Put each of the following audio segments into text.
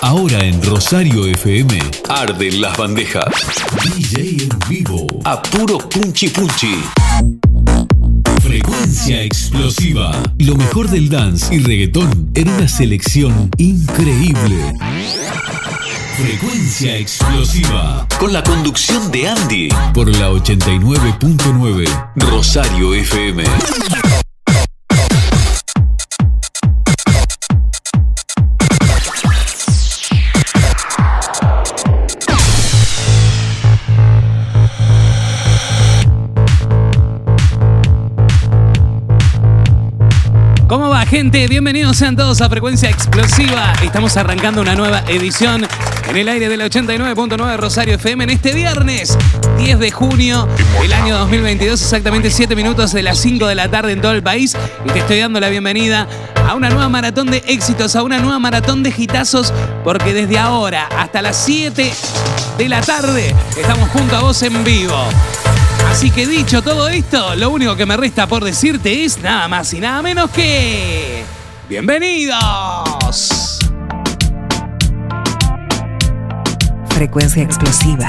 Ahora en Rosario FM, arden las bandejas. DJ en vivo, a puro punchi punchi. Frecuencia explosiva. Lo mejor del dance y reggaetón en una selección increíble. Frecuencia explosiva. Con la conducción de Andy. Por la 89.9 Rosario FM. Gente? Bienvenidos sean todos a Frecuencia Explosiva. Estamos arrancando una nueva edición en el aire del 89.9 Rosario FM en este viernes 10 de junio del año 2022, exactamente 7 minutos de las 5 de la tarde en todo el país. Y te estoy dando la bienvenida a una nueva maratón de éxitos, a una nueva maratón de gitazos, porque desde ahora hasta las 7 de la tarde estamos junto a vos en vivo. Así que dicho todo esto, lo único que me resta por decirte es nada más y nada menos que... ¡Bienvenidos! Frecuencia explosiva.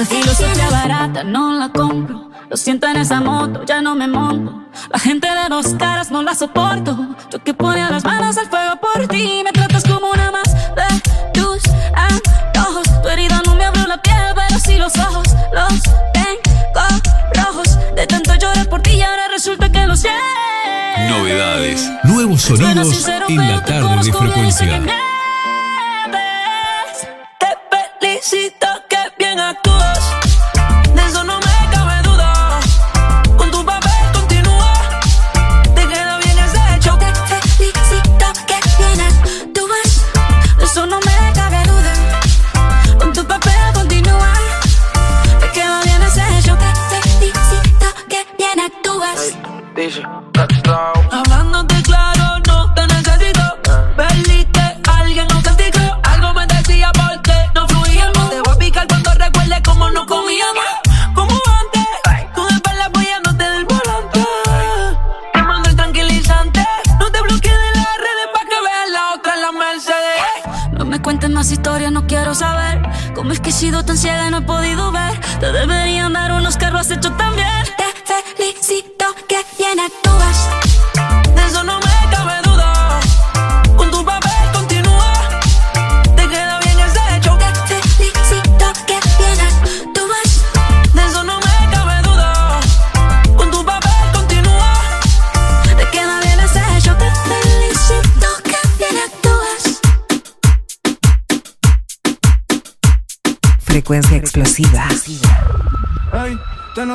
Esa filosofía barata no la compro. Lo siento en esa moto, ya no me monto. La gente de dos caras no la soporto. Yo que ponía las manos al fuego por ti. Me tratas como una más de tus antojos. Tu herida no me abrió la piel, pero sí los ojos. Los tengo rojos. De tanto llorar por ti y ahora resulta que los sientes. Novedades, nuevos sonidos en la tarde de frecuencia.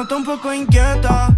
Te noto un poco inquieta.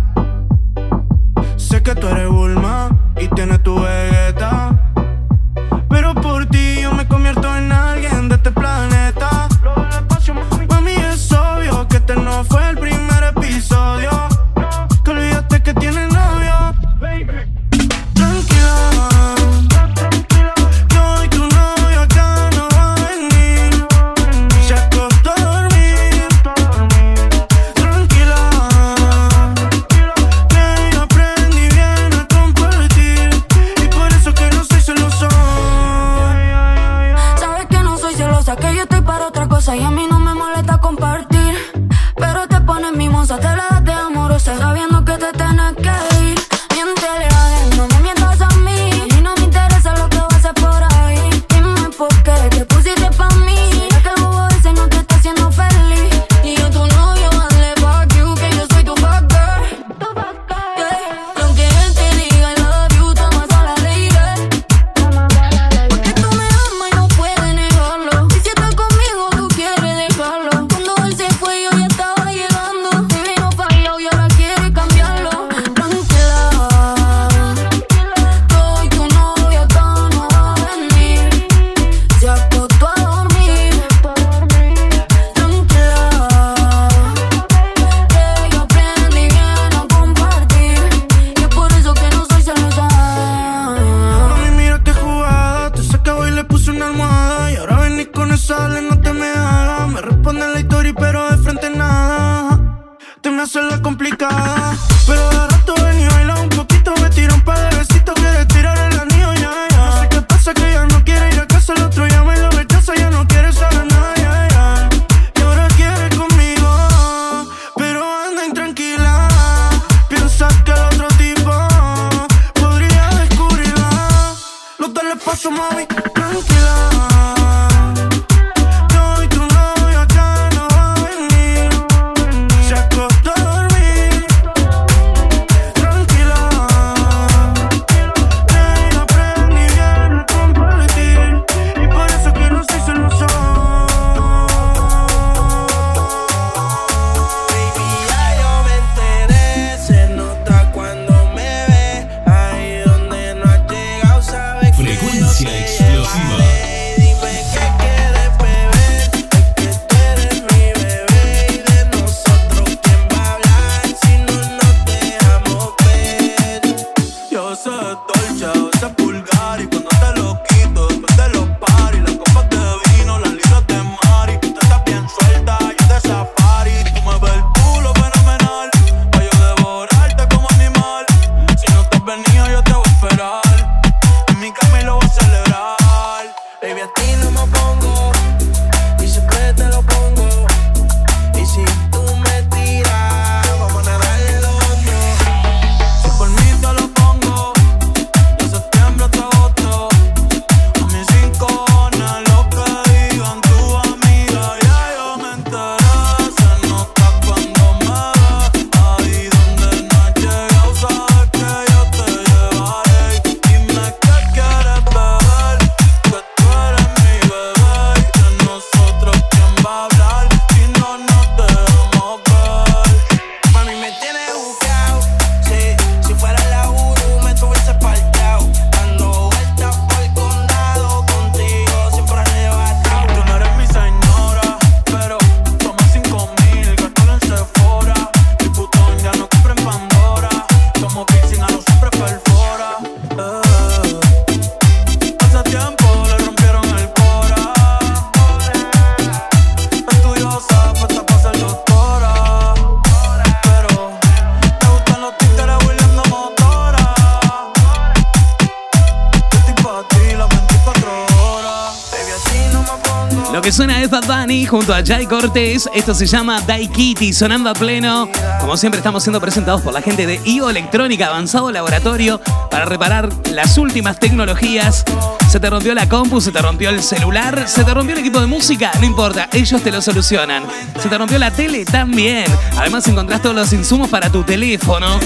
Junto a Jai Cortés. Esto se llama Daikiti, sonando a pleno. Como siempre, estamos siendo presentados por la gente de IO Electrónica, avanzado laboratorio para reparar las últimas tecnologías. Se te rompió la compu, se te rompió el celular, se te rompió el equipo de música, no importa, ellos te lo solucionan. Se te rompió la tele también. Además, encontrás todos los insumos para tu teléfono,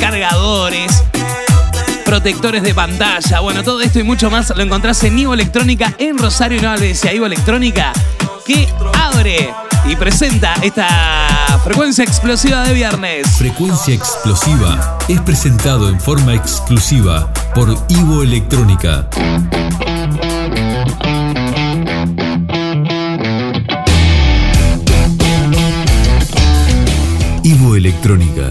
cargadores, protectores de pantalla. Bueno, todo esto y mucho más lo encontrás en Ivo Electrónica en Rosario y no olvides a Ivo Electrónica que abre y presenta esta frecuencia explosiva de viernes. Frecuencia explosiva es presentado en forma exclusiva por Ivo Electrónica. Ivo Electrónica,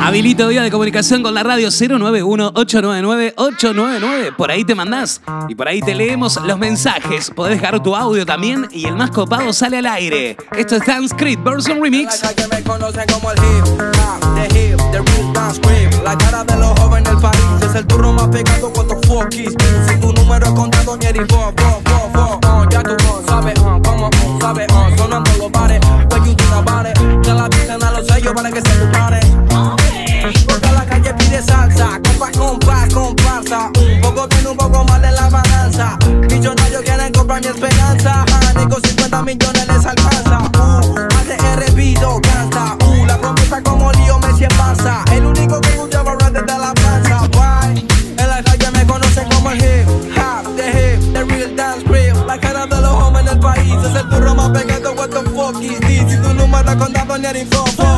Habilito vía de comunicación con la radio 091-899-899. Por ahí te mandás y por ahí te leemos los mensajes. Podés dejar tu audio también y el más copado sale al aire. Esto es Creed version remix. La me conocen como el hip the hip, the real dance creep. La cara de los jóvenes del país es el turno más pegado con tus fuckies. Si tu número es contado ni eres bo, bo, bo, bo. Uh, ya tú sabes, uh, como uh, sabes, uh, Tengo un poco mal en la balanza. Millonarios quieren comprar mi esperanza. Ah, con 50 millones les alcanza. Uh, más de hervido, canta. Uh, la promesa como lío me en. El único que escuchaba rap desde la plaza. Why? En la calle me conocen como el hip hop, the hip, the real dance rip. La cara de los hombres en el país es el turro más pegado. What the fuck is this? Si tu número contado ni eres info.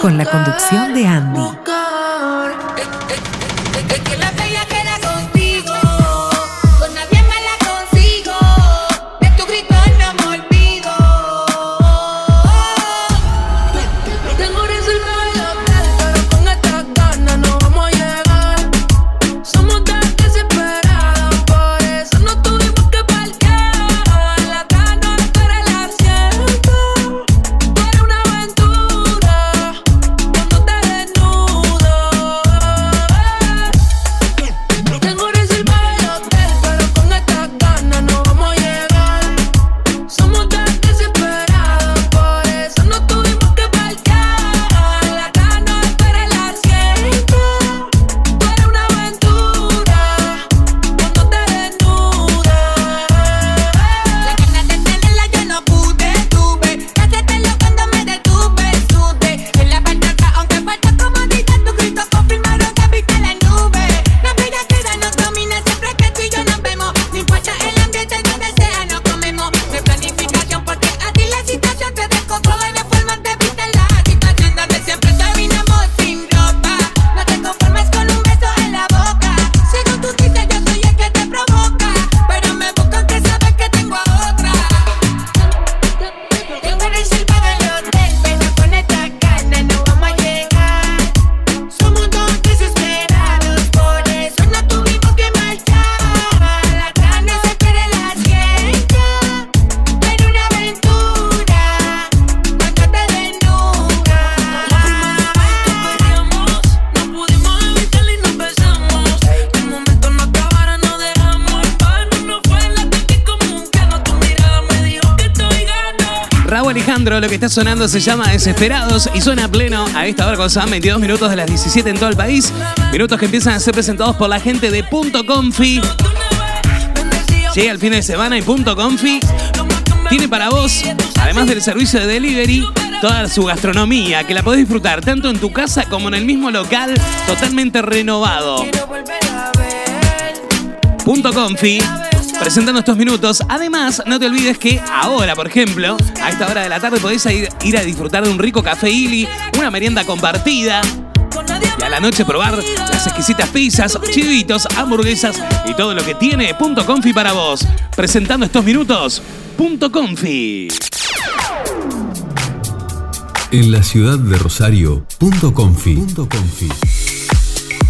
Con la conducción de Andy. Sonando se llama Desesperados y suena pleno a esta hora cuando son 22 minutos de las 17 en todo el país. Minutos que empiezan a ser presentados por la gente de Punto Confi. Llega el fin de semana y Punto Confi tiene para vos, además del servicio de delivery, toda su gastronomía que la podés disfrutar tanto en tu casa como en el mismo local totalmente renovado. Punto Confi. Presentando estos minutos. Además, no te olvides que ahora, por ejemplo, a esta hora de la tarde podés ir, ir a disfrutar de un rico café Ili, una merienda compartida. Y a la noche probar las exquisitas pizzas, chivitos, hamburguesas y todo lo que tiene Punto Confi para vos. Presentando estos minutos, Punto Confi. En la ciudad de Rosario, Punto Confi. Punto.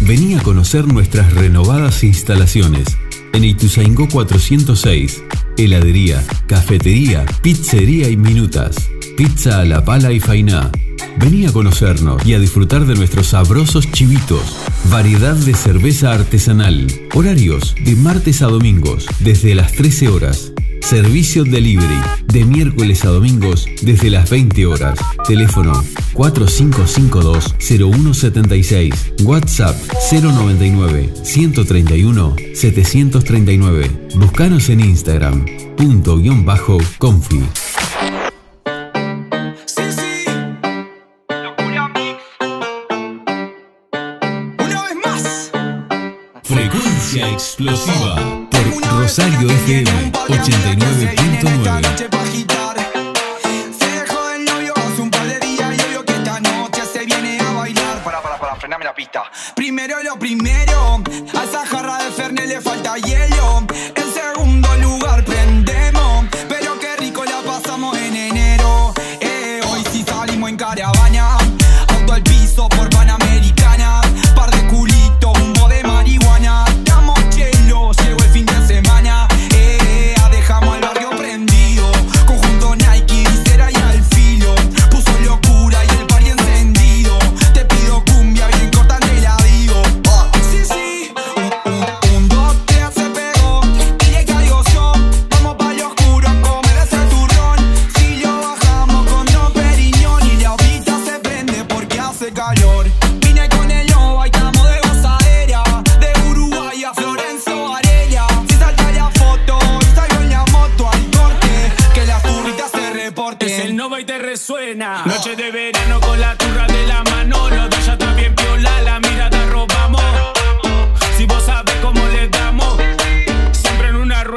Vení a conocer nuestras renovadas instalaciones. En Ituzaingó 406, heladería, cafetería, pizzería y minutas. Pizza a la pala y fainá. Vení a conocernos y a disfrutar de nuestros sabrosos chivitos. Variedad de cerveza artesanal. Horarios de martes a domingos desde las 13 horas. Servicio delivery de miércoles a domingos desde las 20 horas. Teléfono 4552-0176. WhatsApp 099-131-739. Búscanos en Instagram. Punto guion bajo confi. Frecuencia explosiva Rosario FM 89.9. noche pa' agitar. Se dejó del novio hace un par de días y obvio que esta noche se viene a bailar. Para, para, para, frename la pista. Primero lo primero, a esa jarra de Fernet le falta hielo.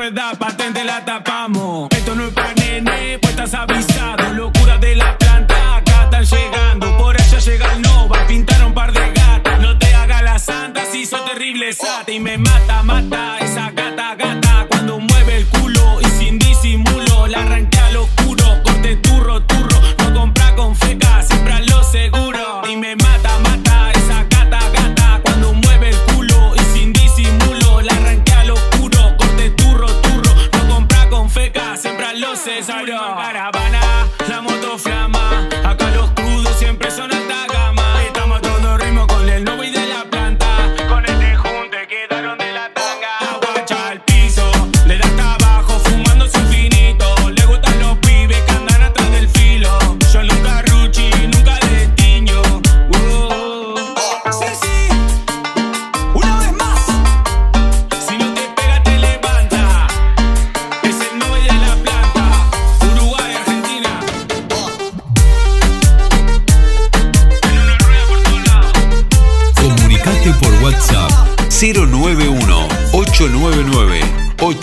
Rueda, patente la tapamos.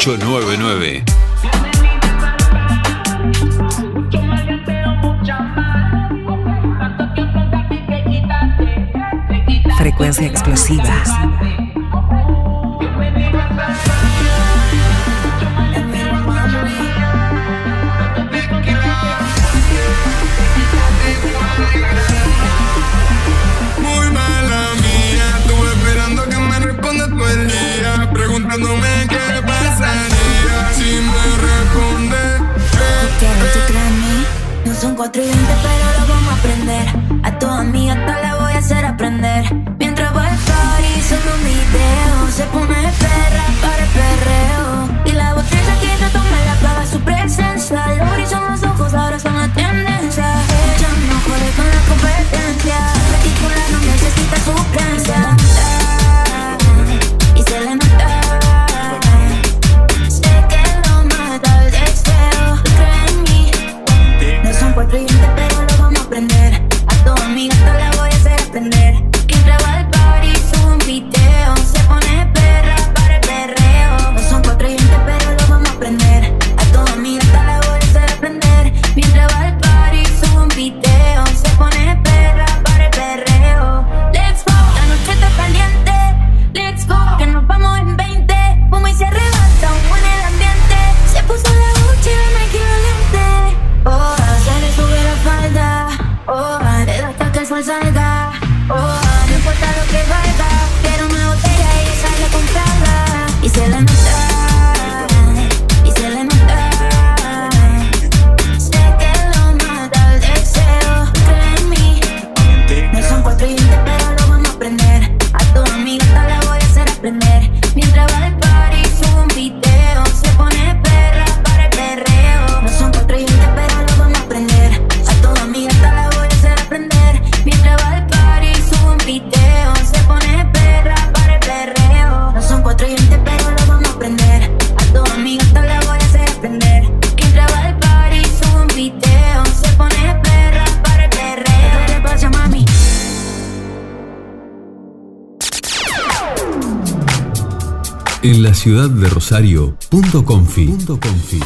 899. Ciudad de Rosario, punto confi. Punto confi.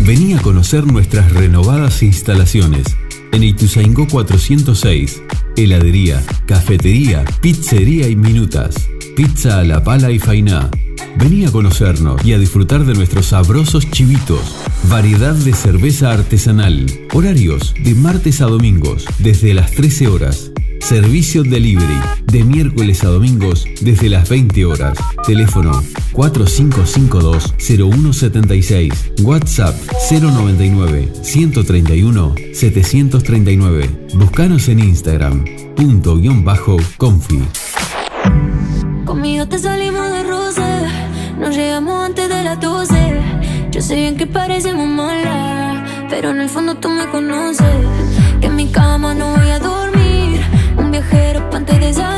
Vení a conocer nuestras renovadas instalaciones en Ituzaingó 406. Heladería, cafetería, pizzería y minutas. Pizza a la pala y fainá. Vení a conocernos y a disfrutar de nuestros sabrosos chivitos. Variedad de cerveza artesanal. Horarios de martes a domingos desde las 13 horas. Servicio delivery de miércoles a domingos desde las 20 horas. Teléfono 4552-0176. WhatsApp 099-131-739. Buscanos en Instagram. Punto guion bajo confi. Conmigo te salimos de roce, nos llegamos antes de las 12. Yo sé bien que parecemos malas, pero en el fondo tú me conoces. Que en mi cama no voy a dormir, viajero pa' antes de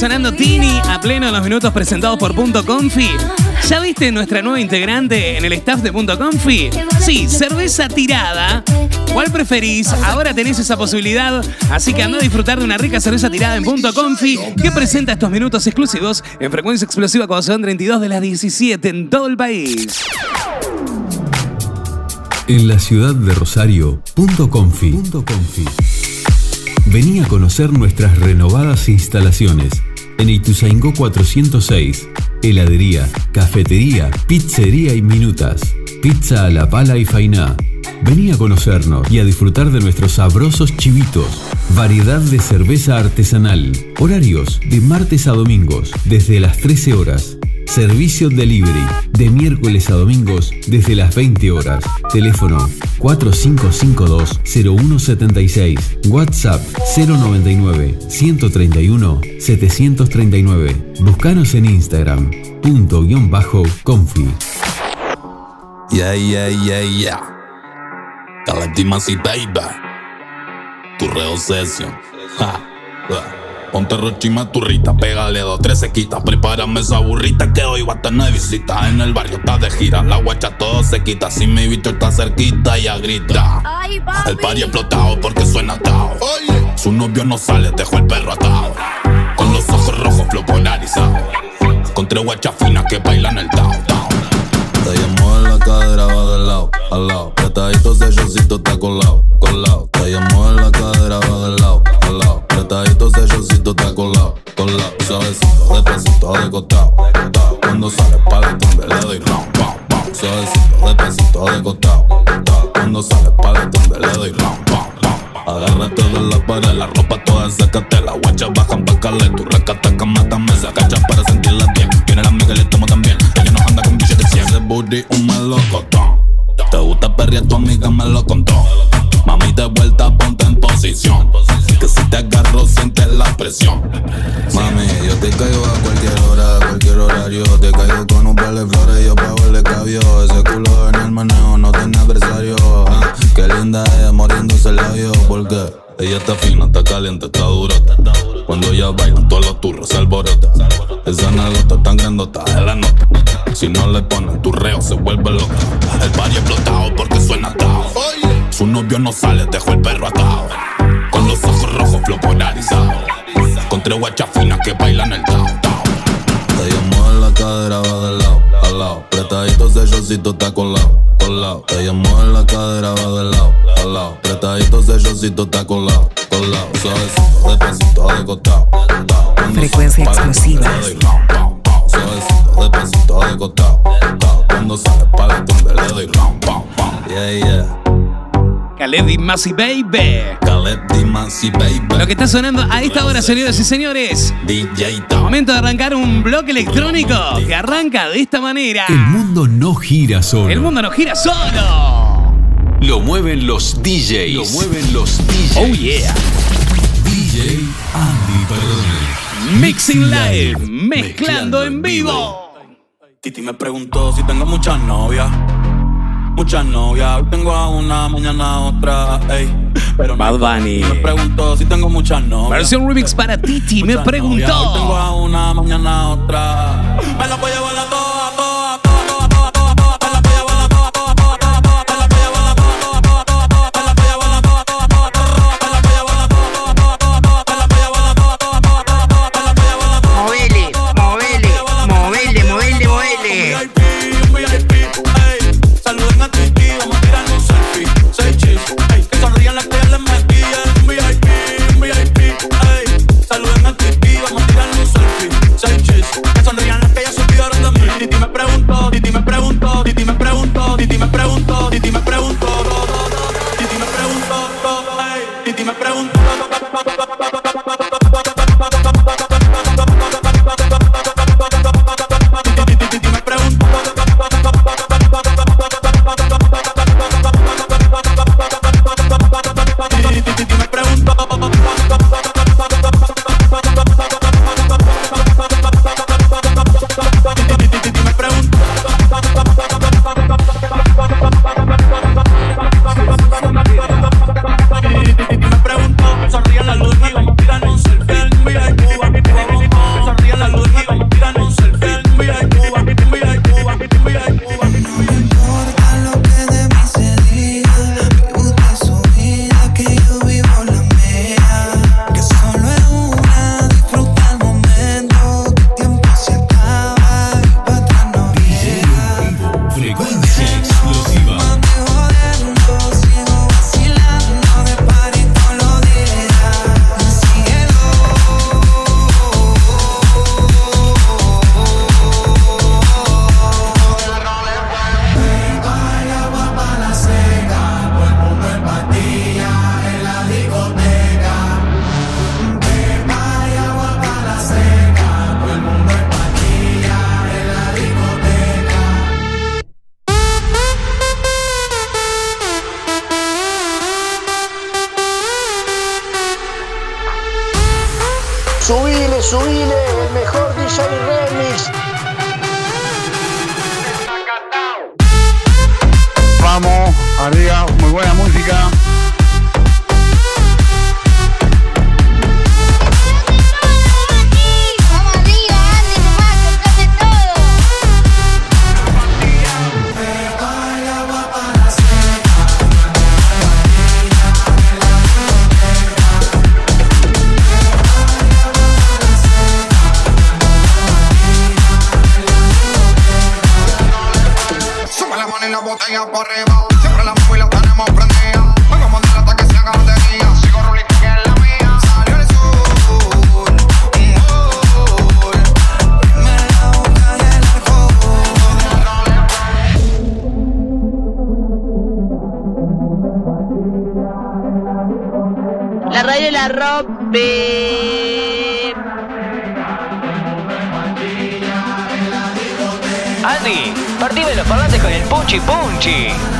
sonando Tini a pleno en los minutos presentados por Punto Confi. ¿Ya viste nuestra nueva integrante en el staff de Punto Confi? Sí, cerveza tirada. ¿Cuál preferís? Ahora tenés esa posibilidad, así que anda a disfrutar de una rica cerveza tirada en Punto Confi que presenta estos minutos exclusivos en frecuencia explosiva cuando son 32 de las 17 en todo el país. En la ciudad de Rosario, punto confi. Punto. Vení a conocer nuestras renovadas instalaciones en Ituzaingó 406. Heladería, cafetería, pizzería y minutas. Pizza a la pala y fainá. Vení a conocernos y a disfrutar de nuestros sabrosos chivitos. Variedad de cerveza artesanal. Horarios de martes a domingos desde las 13 horas. Servicio delivery de miércoles a domingos desde las 20 horas. Teléfono 4552-0176. WhatsApp 099-131-739. Buscanos en Instagram. Punto guion bajo confi. Yeah, yeah, yeah, yeah. Baby. Tu session. Ponte rochima turrita, pégale dos, tres sequitas. Prepárame esa burrita que hoy va a tener visita. En el barrio está de gira, la guacha todo se quita. Si mi bicho está cerquita, ya grita. El party explotado porque suena atado. Su novio no sale, dejó el perro atado. Con los ojos rojos, flow polarizado. Con tres guachas finas que bailan el tao, tao. Te llamó en la cadera, va de lado, al lado. Apretadito, selloncito está colado, colado. Costado. Cuando sale el tumbe, le doy round, round, round. Suavecito, despacito, de costado. Cuando sale el tumbe, le doy round, round, round. Agárrate de la pared, la ropa toda sácate La guacha bajan pa' caler, tu recataca, mátame Se agacha para sentirla bien Tiene la amiga, le tomo también Ella no anda con billetes de 100 Ese booty un melocotón Te gusta perrear tu amiga me lo contó. Mami, de vuelta, ponte en posición. Que si te agarro, sientes la presión. Mami, yo te caigo a cualquier hora, horario. Te caigo con un par de flores, yo pago el escabio. Ese culo en el manejo no tiene adversario. ah. Qué linda es moriéndose el labio, porque ella está fina, está caliente, está dura. Cuando ella baila, todos los turros se alborotan. Esa nalgota tan grandota es la nota. Si no le ponen tu reo, se vuelve loca. El barrio explotado porque suena atado. Su novio no sale, dejó el perro atado. Con los ojos rojos, flow polarizado. Con tres guachas finas que bailan el tao, cadera, va de lado a lado. Apretadito sellocito está colado, colado. Ella mueve la cadera, va de lado a lado. Apretadito sellocito está colado, colado. Suavecito, despacito, de costado. Cuando Frecuencia pow. Suavecito, despacito, de costado. Cuando sale para tumba, le doy round, pow, pow. Yeah, yeah. Caleb y Masi Baby. Caleb Dimansi, baby. Lo que está sonando a esta hora, señoras y señores. DJ Tao. Momento de arrancar un bloque electrónico que arranca de esta manera. El mundo no gira solo. El mundo no gira solo. Lo mueven los DJs. Lo mueven los DJs. Oh yeah. DJ Andy Perdone. Mixing Live, mezclando en vivo. Titi me preguntó si tengo muchas novias. Muchas novias, hoy tengo a una, mañana a otra, ey. Pero no Bad Bunny. Me preguntó si tengo muchas novias. Versión remix para Titi, me Muchas novias, Hoy tengo preguntó. a una, mañana a otra. Me la voy a llevar a toa, rompe. Andy, partime los parlantes con el punchi punchi.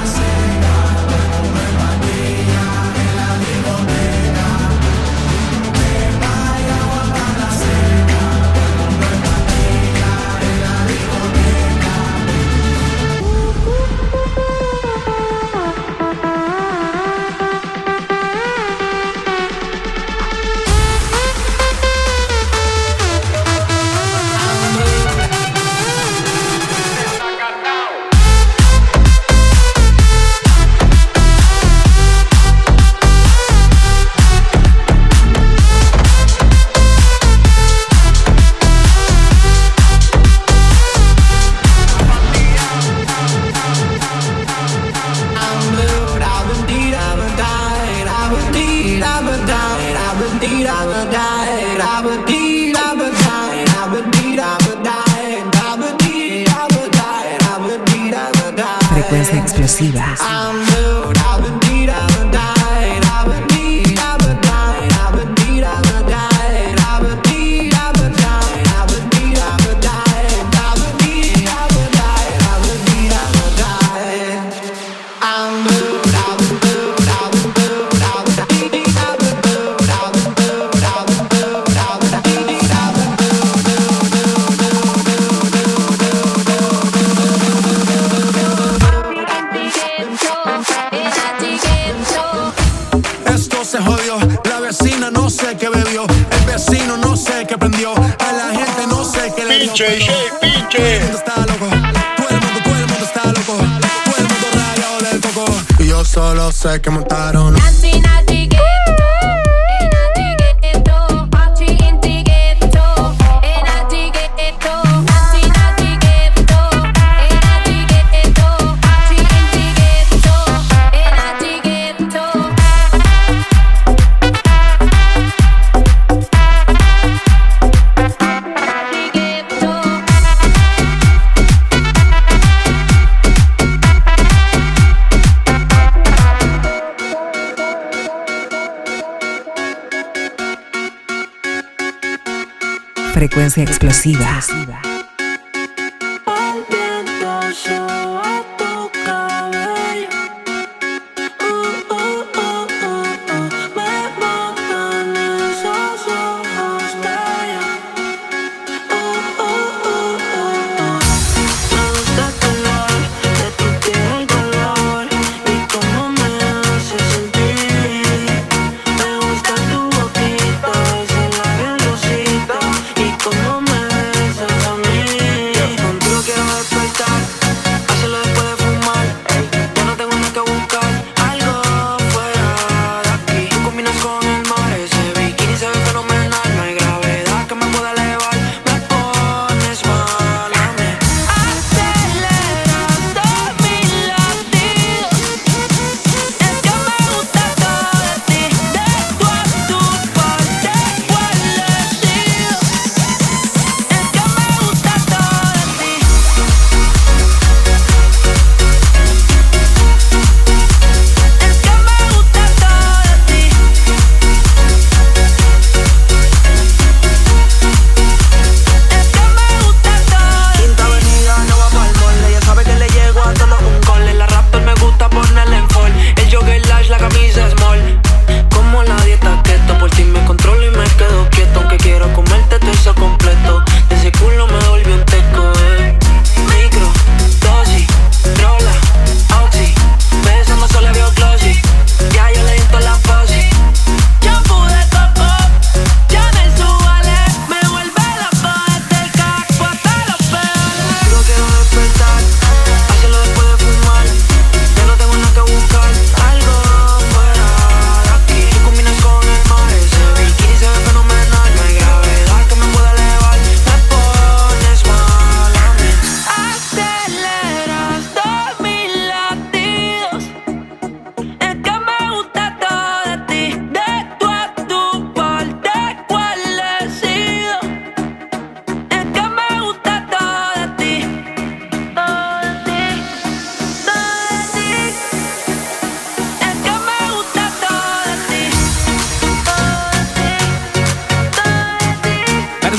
frecuencia explosiva.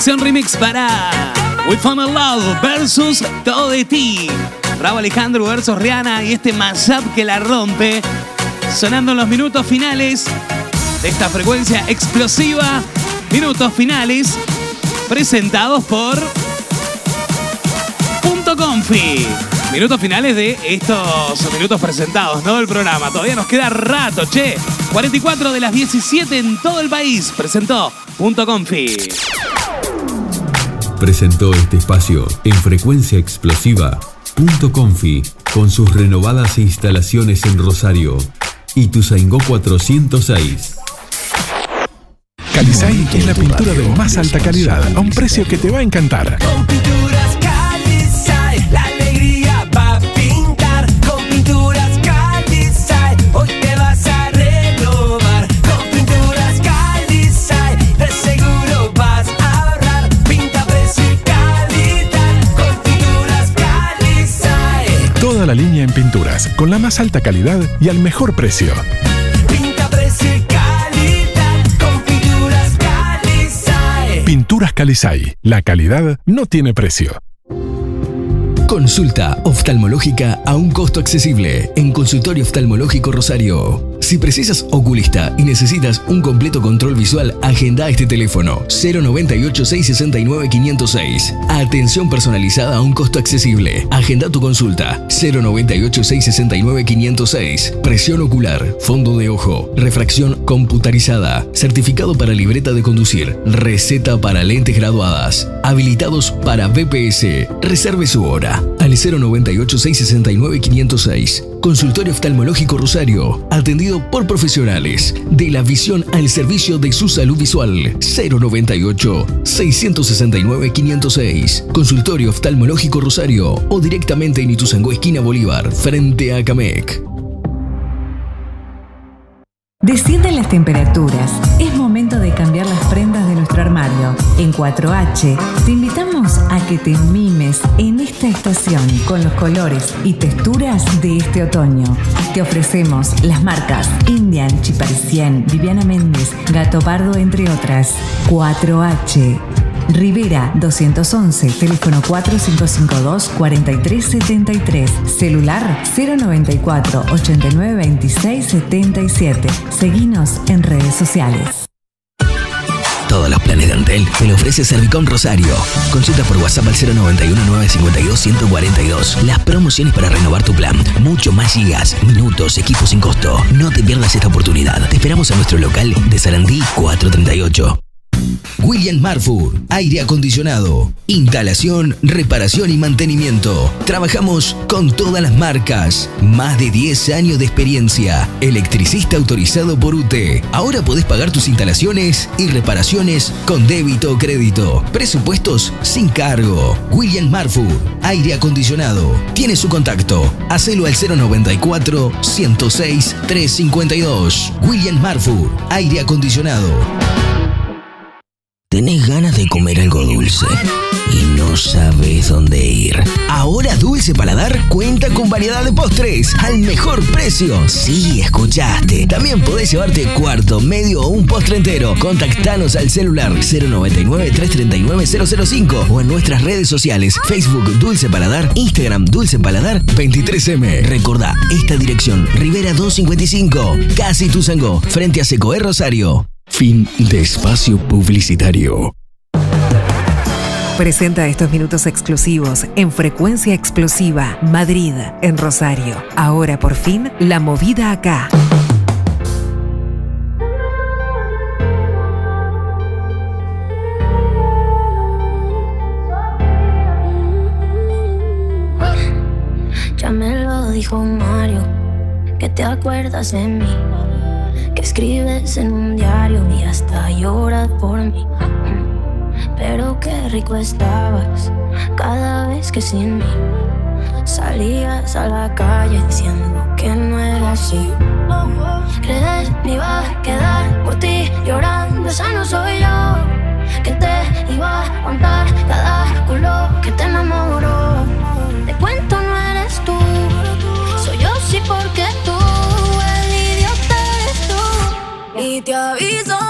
versión remix para We Found a Love versus Todo de Ti. Bravo Alejandro versus Rihanna y este mashup que la rompe. Sonando en los minutos finales de esta frecuencia explosiva. Minutos finales presentados por Punto Confi. Minutos finales de estos minutos presentados, ¿no? El programa. Todavía nos queda rato, che. 44 de las 17 en todo el país. Presentó Punto Confi presentó este espacio en frecuencia explosiva. Punto Confi, con sus renovadas instalaciones en Rosario, y Ituzaingó 406. Calizay es la pintura de más alta calidad a un precio que te va a encantar. línea en pinturas, con la más alta calidad y al mejor precio. Pinta precio y calidad con Pinturas Calizay. Pinturas Calizay, la calidad no tiene precio. Consulta oftalmológica a un costo accesible en Consultorio Oftalmológico Rosario. Si precisas oculista y necesitas un completo control visual, agenda este teléfono 098 669 506. Atención personalizada a un costo accesible. Agenda tu consulta 098 669 506. Presión ocular, fondo de ojo, refracción computarizada, certificado para libreta de conducir, receta para lentes graduadas, habilitados para BPS. Reserve su hora al 098 669 506. Consultorio Oftalmológico Rosario, atendido por profesionales de la visión al servicio de su salud visual. 098 669 506. Consultorio Oftalmológico Rosario o directamente en Ituzaingó esquina Bolívar, frente a Camec. Descienden las temperaturas. Es de cambiar las prendas de nuestro armario. En 4H te invitamos a que te mimes en esta estación con los colores y texturas de este otoño. Te ofrecemos las marcas Indian, Chiparisien, Viviana Méndez, Gato Pardo, entre otras. 4H. Rivera 211, teléfono 4552-4373, celular 094 89 26 77. Seguinos en redes sociales. Todos los planes de Antel te lo ofrece Servicom Rosario. Consulta por WhatsApp al 091 952 142. Las promociones para renovar tu plan. Mucho más gigas, minutos, equipos sin costo. No te pierdas esta oportunidad. Te esperamos a nuestro local de Sarandí 438. William Marfur, aire acondicionado, instalación, reparación y mantenimiento. Trabajamos con todas las marcas, más de 10 años de experiencia, electricista autorizado por UTE. Ahora podés pagar tus instalaciones y reparaciones con débito o crédito. Presupuestos sin cargo. William Marfur, aire acondicionado. Tiene su contacto. Hacelo al 094 106 352. William Marfur, aire acondicionado. ¿Tenés ganas de comer algo dulce? Y no sabes dónde ir. Ahora Dulce Paladar cuenta con variedad de postres al mejor precio. Sí, escuchaste. También podés llevarte cuarto, medio o un postre entero. Contactanos al celular 099-339-005 o en nuestras redes sociales Facebook Dulce Paladar, Instagram Dulce Paladar 23M. Recordá, esta dirección, Rivera 255, Casi Tuzangó, frente a Secoé Rosario. Fin de espacio publicitario. Presenta estos minutos exclusivos en Frecuencia Explosiva, Madrid, en Rosario. Ahora por fin, la movida acá. Ya me lo dijo Mario, que te acuerdas de mí, que escribes en un diario y hasta lloras por mí. Pero qué rico estabas cada vez que sin mí salías a la calle diciendo que no era así. Crees me iba a quedar por ti llorando, esa no soy yo. Que te iba a aguantar cada culo que te enamoró. Te cuento, no eres tú, soy yo sí porque 钓鱼总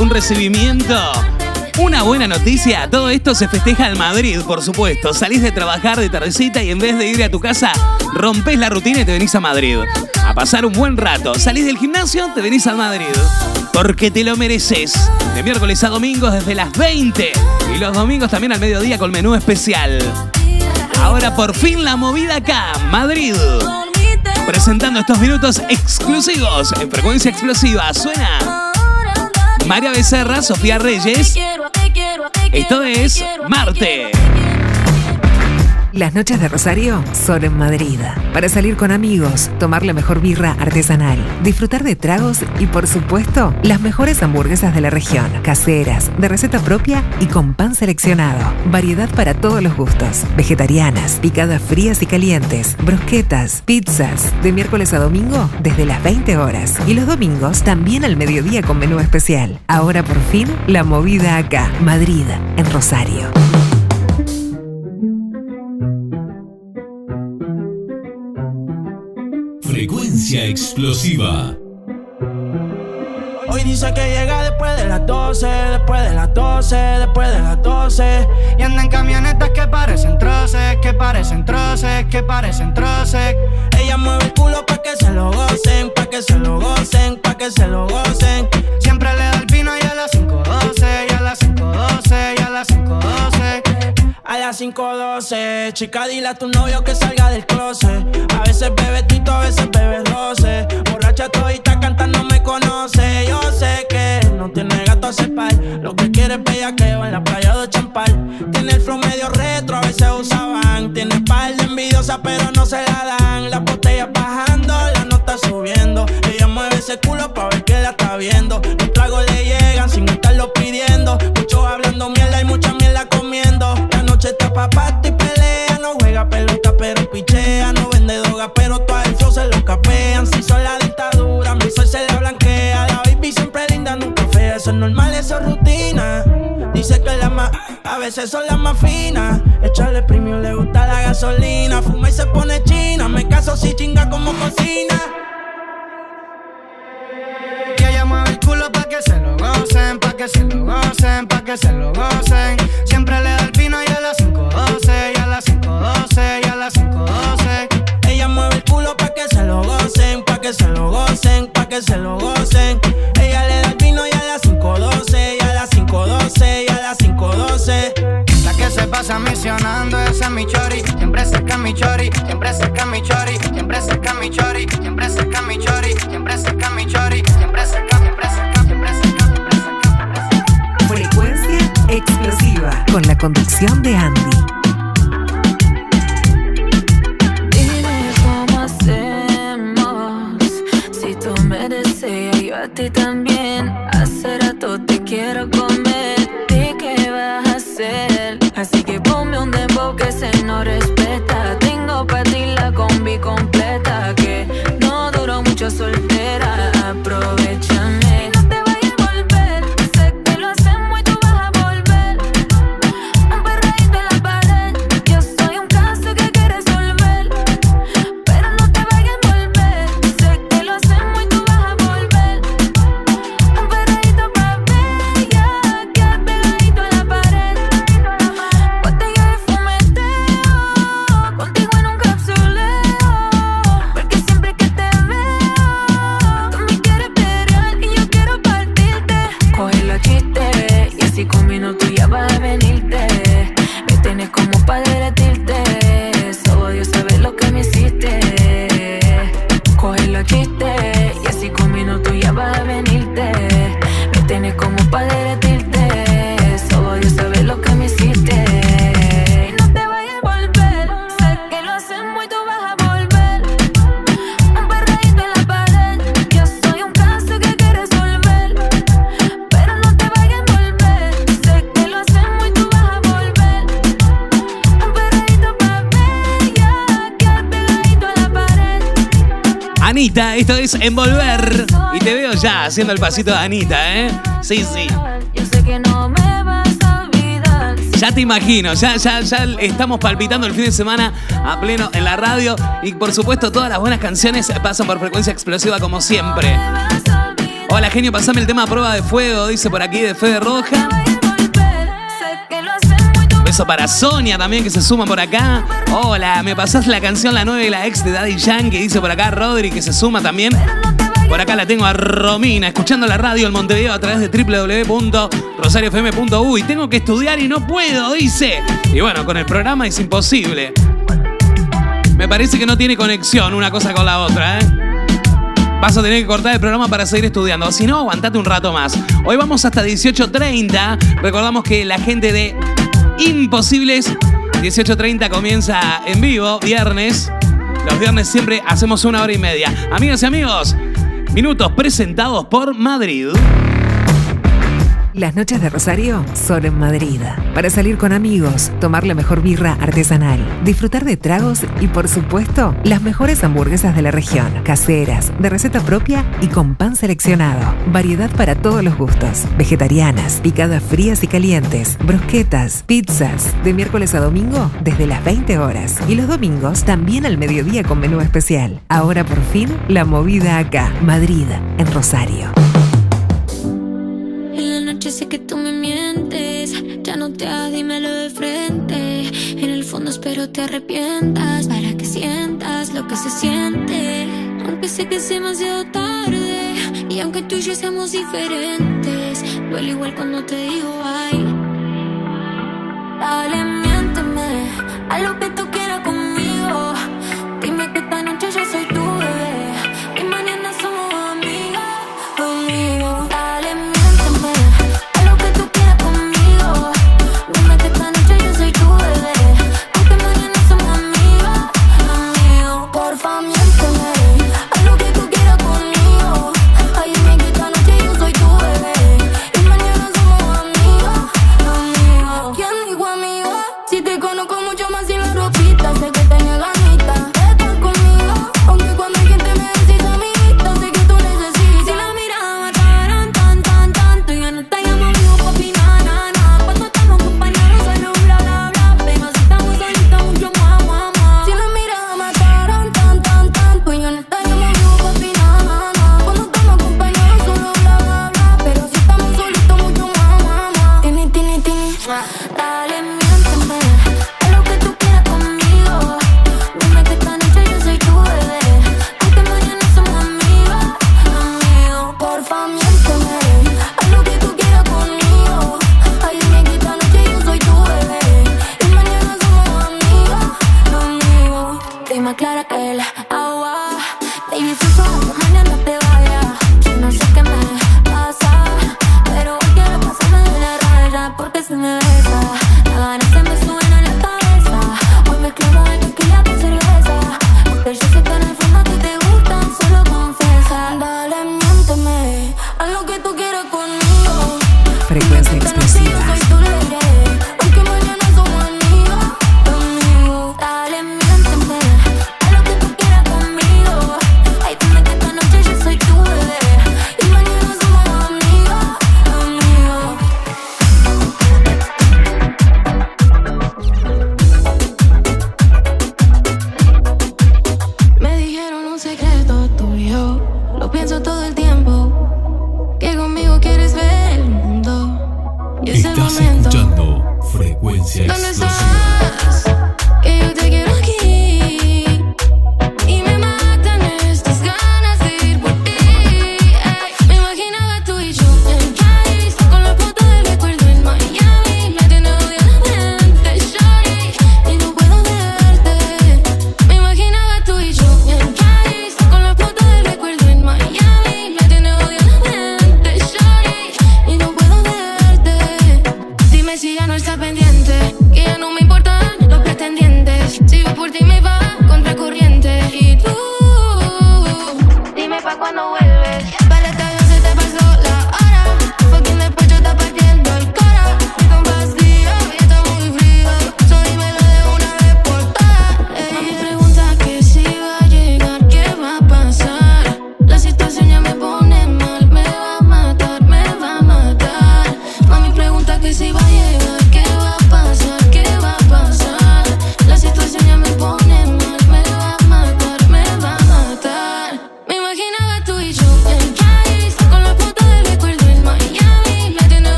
¿Un recibimiento? Una buena noticia, todo esto se festeja en Madrid, por supuesto. Salís de trabajar de tardecita y en vez de ir a tu casa, rompes la rutina y te venís a Madrid. A pasar un buen rato. Salís del gimnasio, te venís a Madrid. Porque te lo mereces. De miércoles a domingos desde las 20. Y los domingos también al mediodía con menú especial. Ahora por fin la movida acá, Madrid. Presentando estos minutos exclusivos en frecuencia explosiva. Suena María Becerra, Sofía Reyes. Esto es Marte. Las noches de Rosario son en Madrid. Para salir con amigos, tomar la mejor birra artesanal, disfrutar de tragos y, por supuesto, las mejores hamburguesas de la región. Caseras, de receta propia y con pan seleccionado. Variedad para todos los gustos. Vegetarianas, picadas frías y calientes, brusquetas, pizzas. De miércoles a domingo desde las 20 horas. Y los domingos también al mediodía con menú especial. Ahora por fin, la movida acá. Madrid, en Rosario. Frecuencia explosiva. Hoy dice que llega después de las 12, después de las 12, después de las 12. Y anda en camionetas que parecen troces, que parecen troces, que parecen troces. Ella mueve el culo pa' que se lo gocen, pa' que se lo gocen, pa' que se lo gocen. Siempre le da el vino y a las 5.12, y a las 5.12, y a las 5.12. A las 5.12, chica, dile a tu novio que salga del closet. A veces bebe tito, a veces bebe roce. Borracha todita cantando me conoce. Yo sé que no tiene gato a cepar. Lo que quiere es bella que va en la playa de champal. Tiene el flow medio retro, a veces usaban. Tiene par de envidiosa, pero no se la dan. Las botellas bajando, la nota subiendo. Ella mueve ese culo pa' ver que la está viendo. Los tragos le llegan sin estarlo pidiendo. Muchos hablando mierda noche está pa' pato y pelea. No juega pelota, pero pichea. No vende droga, pero todo flow se lo capean. Si son la dictadura, mi sol se le blanquea. La baby siempre linda, nunca fea. Eso es normal, eso es rutina. Dice que la más, a veces son las más finas. Echarle premium le gusta la gasolina. Fuma y se pone china. Me caso si chinga como cocina. Que ella mueve culo pa' que se lo gocen, pa' que se lo gocen, pa' que se lo gocen. Siempre le da el vino y a las 5.12, y a las 5.12, y a las 5.12. Ella mueve el culo pa' que se lo gocen, pa' que se lo gocen, pa' que se lo gocen. Ella le da el vino y a las 5.12, y a las 5.12, y a las 5.12. La que se pasa misionando, es mi chori. Siempre cerca mi chori, siempre cerca mi chori, siempre cerca mi chori, siempre cerca mi chori, siempre cerca mi chori, siempre cerca, explosiva. Con la conducción de Andy. A ti también. Hace rato te quiero comer. ¿De qué vas a hacer? Así que ponme un dembow que se no respeta. Tengo para ti la combi completa. Anita, esto es Envolver. Y te veo ya haciendo el pasito de Anita, ¿eh? Sí, sí. Ya te imagino, ya, ya, ya estamos palpitando el fin de semana a pleno en la radio. Y por supuesto, todas las buenas canciones pasan por frecuencia explosiva como siempre. Hola, genio, pasame el tema a prueba de fuego, dice por aquí de Fede Roja. Para Sonia también que se suma por acá. Hola, me pasás la canción La 9 de la ex de Daddy Yankee, dice por acá Rodri que se suma también. Por acá la tengo a Romina, escuchando la radio en Montevideo a través de www.rosariofm.u y tengo que estudiar y no puedo, dice. Y bueno, con el programa es imposible. Me parece que no tiene conexión una cosa con la otra, ¿eh? Vas a tener que cortar el programa para seguir estudiando. Si no, aguantate un rato más. Hoy vamos hasta 18.30. Recordamos que la gente de Imposibles, 18.30 comienza en vivo, viernes. Los viernes siempre hacemos una hora y media. Amigas y amigos, minutos presentados por Madrid. Las noches de Rosario son en Madrid. Para salir con amigos, tomar la mejor birra artesanal, disfrutar de tragos y, por supuesto, las mejores hamburguesas de la región. Caseras, de receta propia y con pan seleccionado. Variedad para todos los gustos. Vegetarianas, picadas frías y calientes, brusquetas, pizzas. De miércoles a domingo desde las 20 horas. Y los domingos también al mediodía con menú especial. Ahora por fin, la movida acá. Madrid, en Rosario. Sé que tú me mientes. Ya no te hagas, dímelo de frente. En el fondo espero te arrepientas. Para que sientas lo que se siente. Aunque sé que es demasiado tarde. Y aunque tú y yo seamos diferentes. Duele igual cuando te digo ay. Dale, miénteme. A lo que tú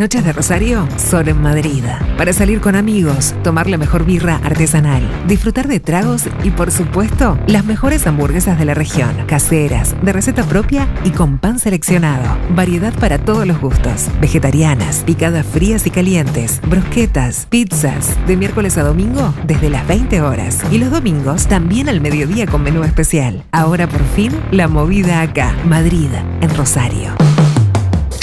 noches de Rosario son en Madrid. Para salir con amigos, tomar la mejor birra artesanal, disfrutar de tragos y, por supuesto, las mejores hamburguesas de la región. Caseras, de receta propia y con pan seleccionado. Variedad para todos los gustos. Vegetarianas, picadas frías y calientes, brusquetas, pizzas. De miércoles a domingo desde las 20 horas. Y los domingos también al mediodía con menú especial. Ahora por fin, la movida acá. Madrid, en Rosario.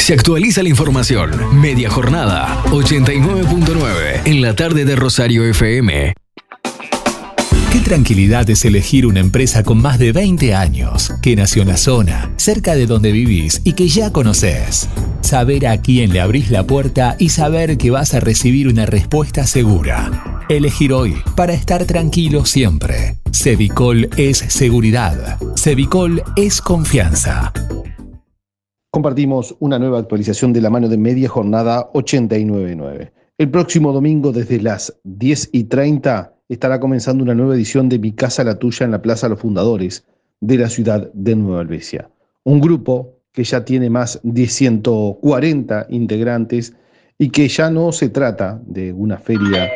Se actualiza la información. Media jornada, 89.9, en la tarde de Rosario FM. Qué tranquilidad es elegir una empresa con más de 20 años, que nació en la zona, cerca de donde vivís y que ya conoces. Saber a quién le abrís la puerta y saber que vas a recibir una respuesta segura. Elegir hoy para estar tranquilo siempre. Cevicol es seguridad. Cevicol es confianza. Compartimos una nueva actualización de la mano de media jornada 899. El próximo domingo desde las 10 y 30 estará comenzando una nueva edición de Mi Casa la Tuya en la Plaza Los Fundadores de la ciudad de Nueva Albesia. Un grupo que ya tiene más de 140 integrantes y que ya no se trata de una feria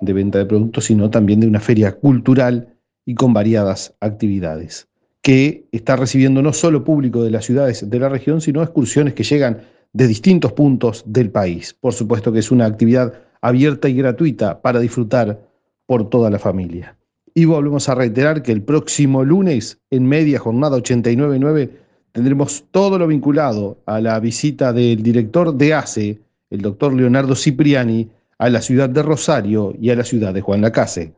de venta de productos, sino también de una feria cultural y con variadas actividades, que está recibiendo no solo público de las ciudades de la región, sino excursiones que llegan de distintos puntos del país. Por supuesto que es una actividad abierta y gratuita para disfrutar por toda la familia. Y volvemos a reiterar que el próximo lunes, en media jornada 89.9, tendremos todo lo vinculado a la visita del director de ACE, el doctor Leonardo Cipriani, a la ciudad de Rosario y a la ciudad de Juan Lacase.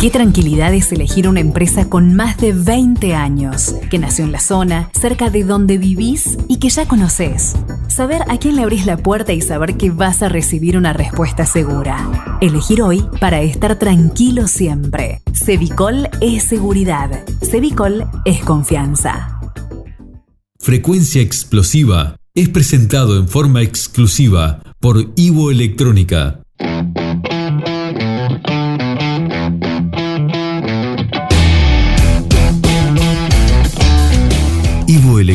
Qué tranquilidad es elegir una empresa con más de 20 años, que nació en la zona, cerca de donde vivís y que ya conoces. Saber a quién le abrís la puerta y saber que vas a recibir una respuesta segura. Elegir hoy para estar tranquilo siempre. Cevicol es seguridad. Cevicol es confianza. Frecuencia Explosiva es presentado en forma exclusiva por Ivo Electrónica.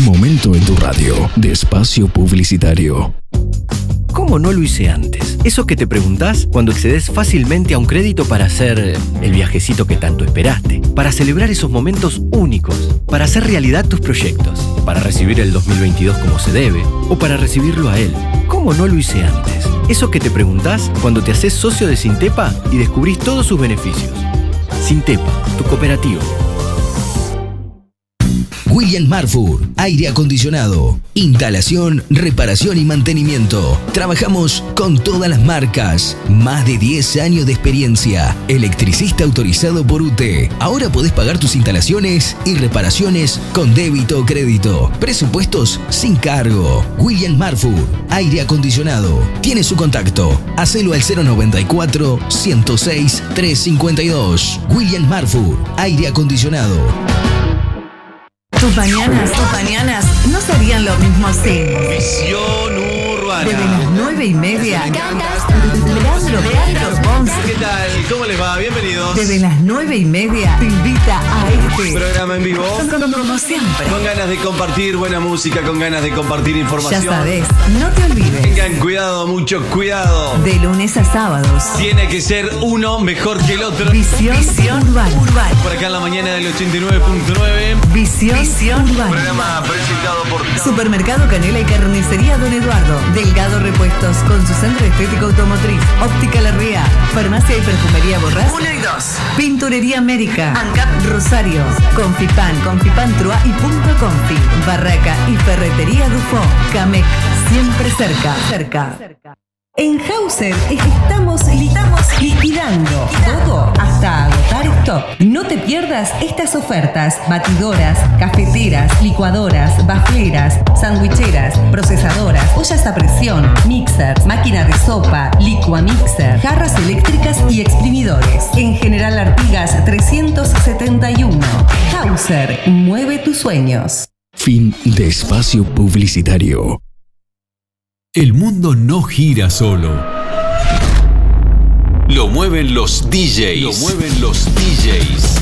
Momento en tu radio de espacio publicitario. ¿Cómo no lo hice antes? Eso que te preguntás cuando accedes fácilmente a un crédito para hacer el viajecito que tanto esperaste, para celebrar esos momentos únicos, para hacer realidad tus proyectos, para recibir el 2022 como se debe o para recibirlo a él. ¿Cómo no lo hice antes? Eso que te preguntás cuando te haces socio de Sintepa y descubrís todos sus beneficios. Sintepa, tu cooperativa. William Marfur, aire acondicionado, instalación, reparación y mantenimiento. Trabajamos con todas las marcas. Más de 10 años de experiencia. Electricista autorizado por UTE. Ahora podés pagar tus instalaciones y reparaciones con débito o crédito. Presupuestos sin cargo. William Marfur, aire acondicionado. Tiene su contacto. Hacelo al 094 106 352. William Marfur, aire acondicionado. Tus mañanas, tus mañanas no serían lo mismo sin. Visión urbana. Desde las nueve y media. Leandro, Leandro ¿Qué tal? ¿Cómo les va? Bienvenidos. Desde las nueve y media te invita a este Programa en vivo. Como, siempre. Con ganas de compartir buena música, con ganas de compartir información. Ya sabes, no te olvides. Tengan cuidado, mucho cuidado. De lunes a sábados. Tiene que ser uno mejor que el otro. Visión, urbana. Por acá en la mañana del 89.9. Visión, urbana. Programa presentado por Supermercado Canela y Carnicería Don Eduardo. Delgado Repuestos con su centro estético automotriz. Óptica La Ría. Farmacia y perfumería Borrás. 1 y 2. Pinturería América. ANCAP Rosario. Confipan, Confipan Trua y Punto Confi. Barraca y Ferretería Dufo. Camec. Siempre cerca. Cerca. En Hauser estamos, estamos liquidando todo hasta agotar stock. No te pierdas estas ofertas. Batidoras, cafeteras, licuadoras, bafleras, sandwicheras, procesadoras, ollas a presión, mixers, máquina de sopa, licuamixer, jarras eléctricas y exprimidores. En General Artigas 371. Hauser, mueve tus sueños. Fin de espacio publicitario. El mundo no gira solo. Lo mueven los DJs. Lo mueven los DJs.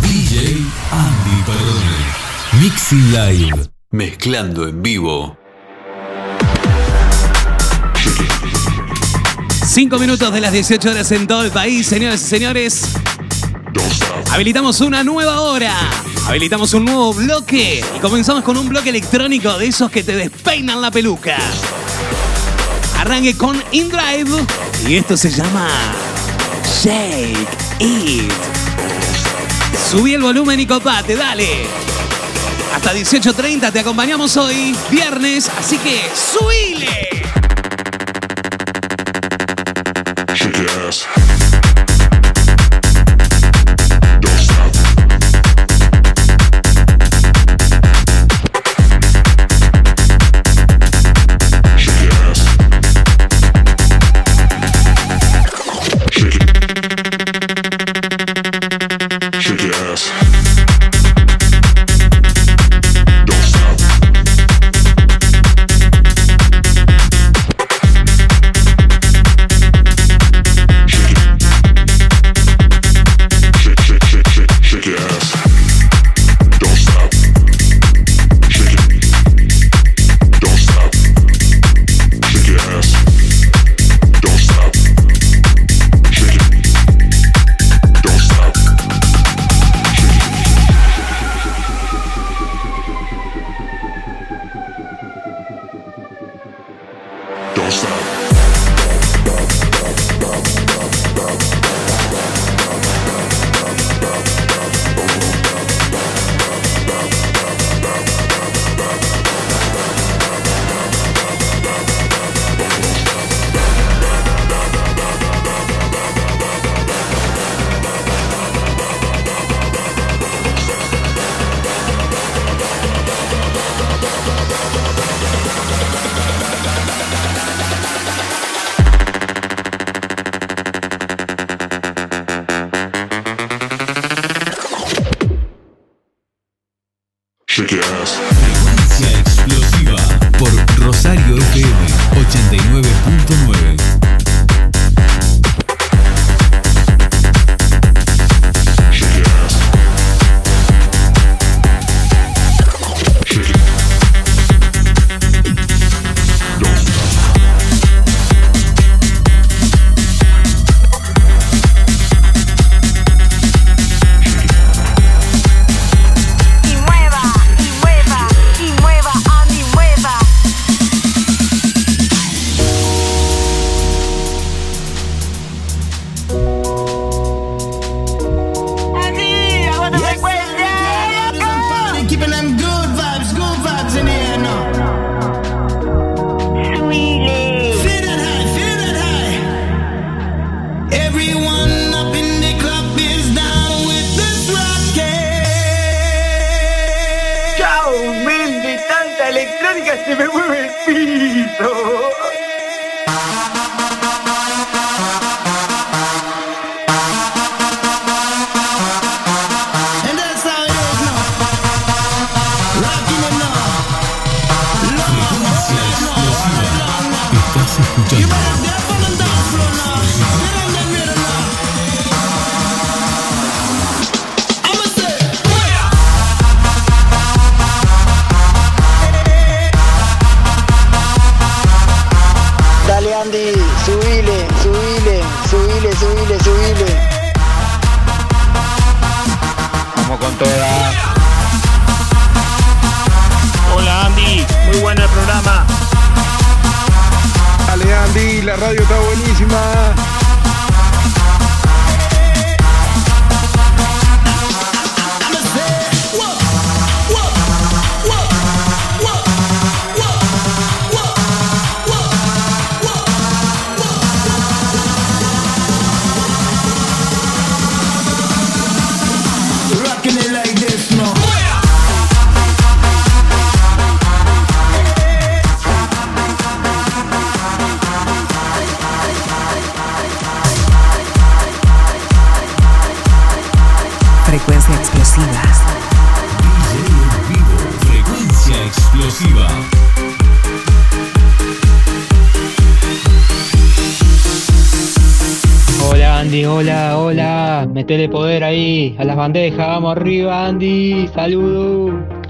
DJ Andy Parodi. Mixing Live. Mezclando en vivo. Cinco minutos de las 18 horas en todo el país, señoras y señores. Habilitamos una nueva hora. Habilitamos un nuevo bloque. Y comenzamos con un bloque electrónico de esos que te despeinan la peluca. Arranque con InDrive. Y esto se llama Shake It. Subí el volumen y copate, dale. Hasta 18.30 te acompañamos hoy, viernes, así que subile. Shake your ass. Metele poder ahí, a las bandejas, vamos arriba Andy, saludos.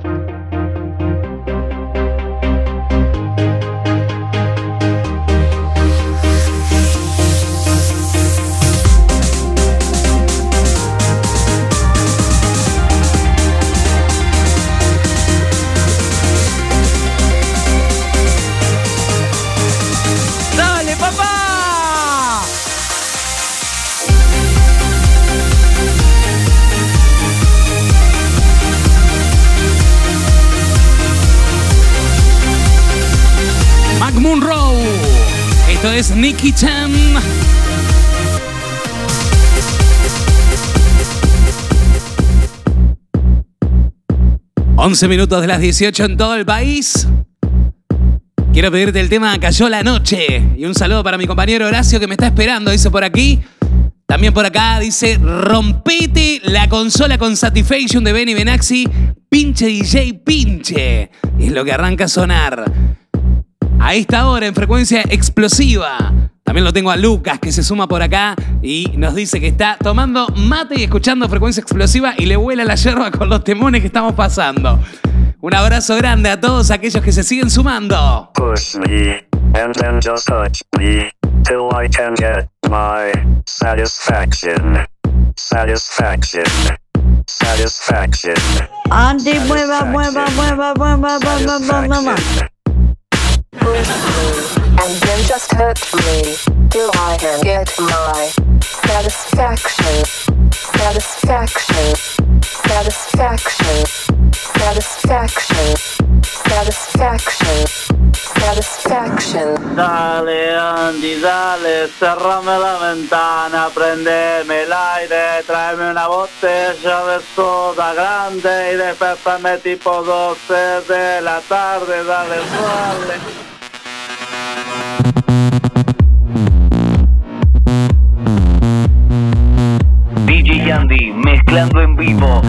11 minutos de las 18 en todo el país. Quiero pedirte el tema Cayó la noche. Y un saludo para mi compañero Horacio que me está esperando, dice por aquí. También por acá dice, rompete la consola con Satisfaction de Benny Benaxi, pinche DJ pinche. Es lo que arranca a sonar. A esta hora en frecuencia explosiva. También lo tengo a Lucas que se suma por acá y nos dice que está tomando mate y escuchando frecuencia explosiva y le vuela la yerba con los temones que estamos pasando. Un abrazo grande a todos aquellos que se siguen sumando. Push me, and then just touch me, till I can get my satisfaction. Satisfaction. Satisfaction. Andy, mueva, mueva, mueva, mueva, mueva, mueva, mueva. And then just hurt me. Till I can get my satisfaction, satisfaction, satisfaction, satisfaction, satisfaction, satisfaction. Dale Andy, dale, cerrame la ventana, prendeme el aire, tráeme una botella de grande y despertame tipo 12 de la tarde, dale, dale. DJ Andy mezclando en vivo.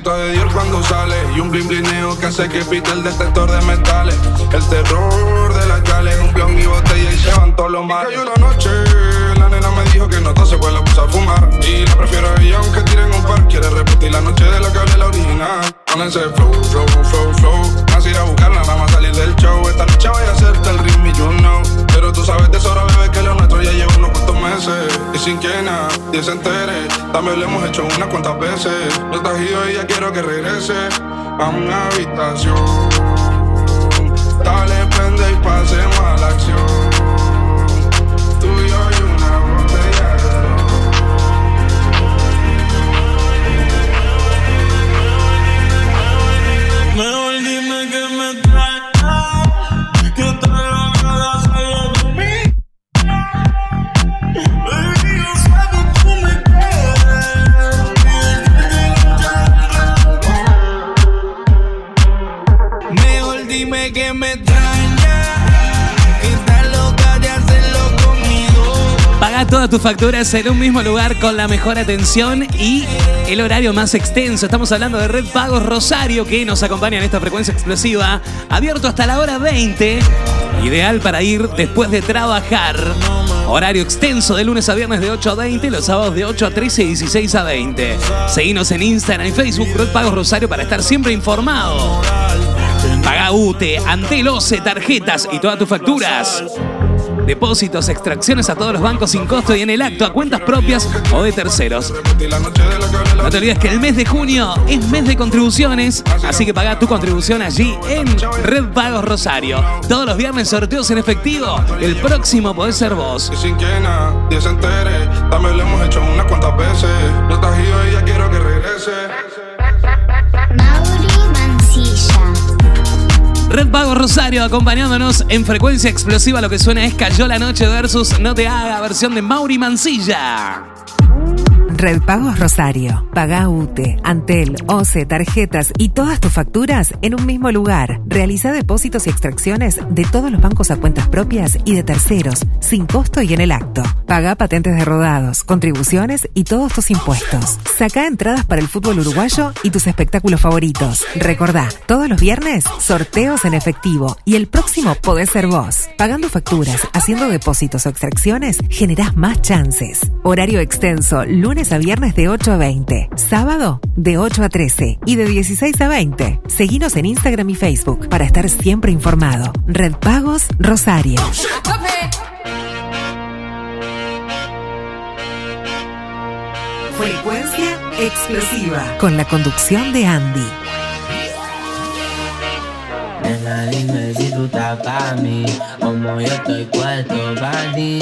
Bolsito de Dior cuando sale y un blin blineo que hace que pite el detector de metales. El terror de la calle, un blon y botella y se van todos los males. Cayó la noche, la nena me dijo que no tose pues la a fumar. Y la prefiero a ella aunque tiren un par. Quiere repetir la noche de la que hablé la original. Con ese flow, flow, flow, flow. Más ir a buscarla, nada más salir del show. Esta noche voy a hacerte el ritmo y you know. Pero tú sabes de sobra, bebé, que lo nuestro ya lleva unos Y sin que nadie se entere, también lo hemos hecho unas cuantas veces. No estás ido y ya quiero que regrese a una habitación. Dale, prende y pasemos a la acción. Tus facturas en un mismo lugar con la mejor atención y el horario más extenso. Estamos hablando de Red Pagos Rosario que nos acompaña en esta frecuencia explosiva, abierto hasta la hora 20, ideal para ir después de trabajar. Horario extenso de lunes a viernes de 8 a 20, los sábados de 8 a 13 y 16 a 20. Seguinos en Instagram y Facebook Red Pagos Rosario para estar siempre informado. Paga UTE, Antel OCE, tarjetas y todas tus facturas. Depósitos, extracciones a todos los bancos sin costo y en el acto a cuentas propias o de terceros. No te olvides que el mes de junio es mes de contribuciones, así que paga tu contribución allí en Red Pagos Rosario. Todos los viernes sorteos en efectivo. El próximo podés ser vos. También lo hemos hecho unas cuantas veces. No estás ya quiero que regrese. Red Pagos Rosario acompañándonos en frecuencia explosiva. Lo que suena es Cayó la Noche versus No Te Haga, versión de Mauri Mancilla. Red Pagos Rosario. Paga UTE, Antel, OCE, tarjetas y todas tus facturas en un mismo lugar. Realiza depósitos y extracciones de todos los bancos a cuentas propias y de terceros, sin costo y en el acto. Paga patentes de rodados, contribuciones y todos tus impuestos. Saca entradas para el fútbol uruguayo y tus espectáculos favoritos. Recordá, todos los viernes, sorteos en efectivo y el próximo podés ser vos. Pagando facturas, haciendo depósitos o extracciones, generás más chances. Horario extenso, lunes a viernes de 8 a 20, sábado de 8 a 13 y de 16 a 20. Seguinos en Instagram y Facebook para estar siempre informado. Red Pagos Rosario. Frecuencia explosiva. Con la conducción de Andy. Nena, dime si tú estás para mí, como yo estoy puesto para ti.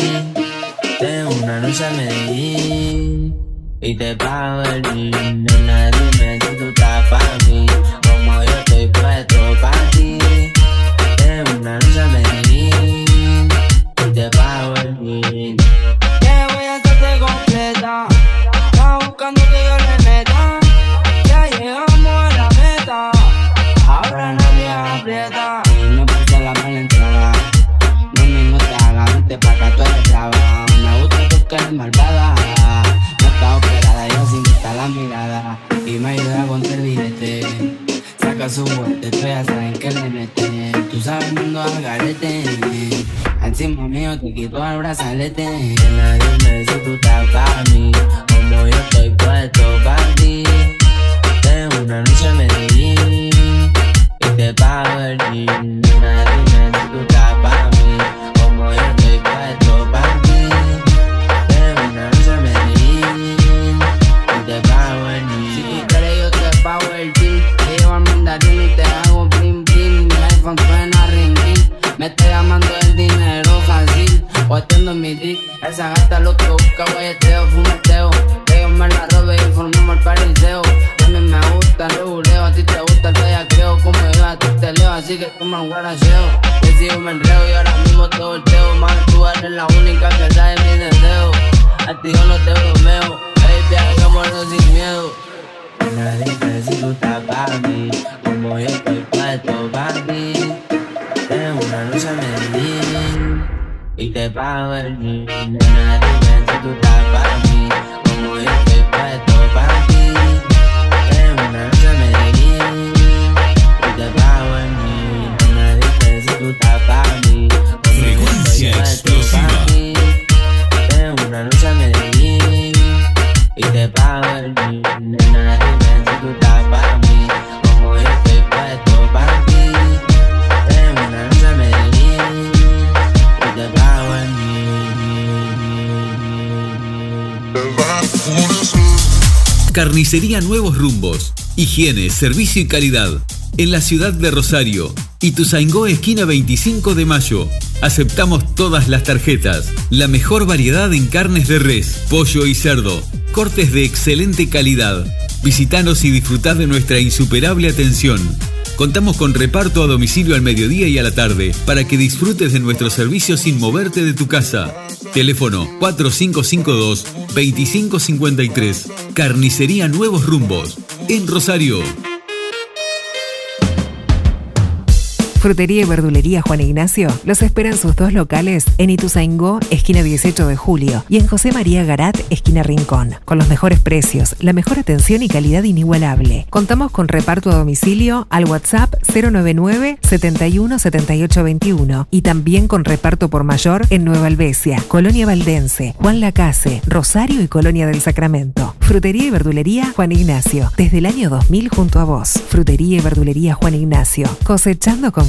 Tengo una noche a Medellín y te pago el jean. Nena, dime si tú estás para mí, como yo estoy puesto para ti. Tengo una noche Medellín y te pago el jean. Saca su vuelta, tú ya saben que le mete. Tú sabes, mundo al garete. Encima mío te quito el brazalete. Nadie me si tú estás para mí. Como yo estoy puesto para ti. Tengo una noche en Medellín y te pago el jean. Esa gata lo que busca, guayeteo, fumeteo. Que yo me la robe y formamos el pariseo. A mí me gusta el reguleo, a ti te gusta el bellaqueo. Como yo a ti te leo, así que toma un guaracheo. Yo sigo me enreo y ahora mismo te volteo. Más tú eres la única que sabe mi deseo. A ti yo no te bromeo. Baby, hagámoslo sin miedo. Nadie me si tú estás para mí. Como yo estoy puesto para ti. Tengo una noche Medellín y te pago el jean. Nadie me si tú estás para mí. Como yo estoy puesto para ti. Una en Medellín y te pago el jean. Nadie me si tú estás para mí. Como yo Frecuencia estoy explosiva. para ti. Tengo una noche en Medellín y te. Carnicería Nuevos Rumbos. Higiene, servicio y calidad. En la ciudad de Rosario. Ituzaingó, esquina 25 de mayo. Aceptamos todas las tarjetas. La mejor variedad en carnes de res, pollo y cerdo. Cortes de excelente calidad. Visítanos y disfrutad de nuestra insuperable atención. Contamos con reparto a domicilio al mediodía y a la tarde para que disfrutes de nuestro servicio sin moverte de tu casa. Teléfono 4552-2553. Carnicería Nuevos Rumbos. En Rosario. Frutería y verdulería Juan Ignacio los esperan sus dos locales en Ituzaingó, esquina 18 de julio, y en José María Garat, esquina Rincón, con los mejores precios, la mejor atención y calidad inigualable. Contamos con reparto a domicilio al WhatsApp 099 71 78 21 y también con reparto por mayor en Nueva Albesia, Colonia Valdense, Juan Lacase, Rosario y Colonia del Sacramento. Frutería y verdulería Juan Ignacio, desde el año 2000 junto a vos. Frutería y verdulería Juan Ignacio, cosechando confianza.